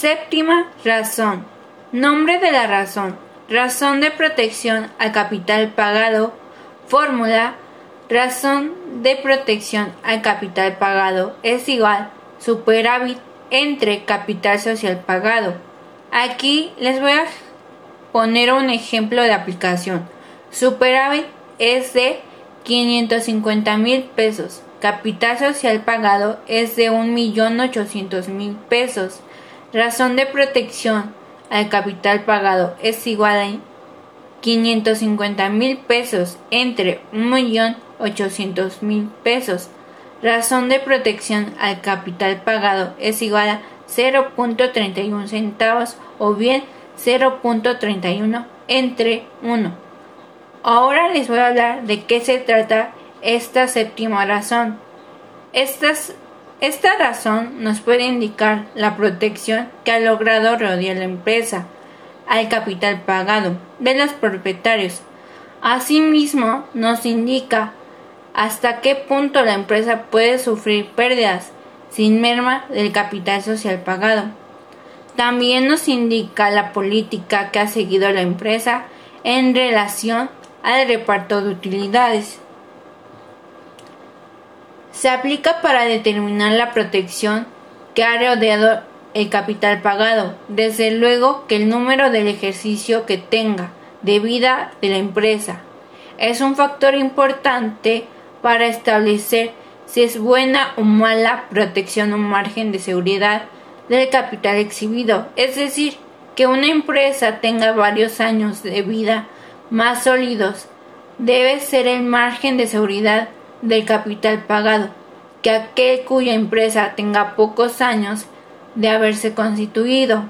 Séptima razón. Nombre de la razón. Razón de protección al capital pagado. Fórmula. Razón de protección al capital pagado es igual superávit entre capital social pagado. Aquí les voy a poner un ejemplo de aplicación. Superávit es de 550 mil pesos. Capital social pagado es de 1.800.000 pesos. Razón de protección al capital pagado es igual a 550 mil pesos entre 1.800.000 pesos. Razón de protección al capital pagado es igual a 0.31 centavos o bien 0.31 entre 1. Ahora les voy a hablar de qué se trata esta séptima razón. Esta razón nos puede indicar la protección que ha logrado rodear la empresa al capital pagado de los propietarios. Asimismo, nos indica hasta qué punto la empresa puede sufrir pérdidas sin merma del capital social pagado. También nos indica la política que ha seguido la empresa en relación al reparto de utilidades. Se aplica para determinar la protección que ha rodeado el capital pagado, desde luego que el número del ejercicio que tenga de vida de la empresa es un factor importante para establecer si es buena o mala protección o margen de seguridad del capital exhibido, es decir, que una empresa tenga varios años de vida más sólidos debe ser el margen de seguridad del capital pagado, que aquel cuya empresa tenga pocos años de haberse constituido.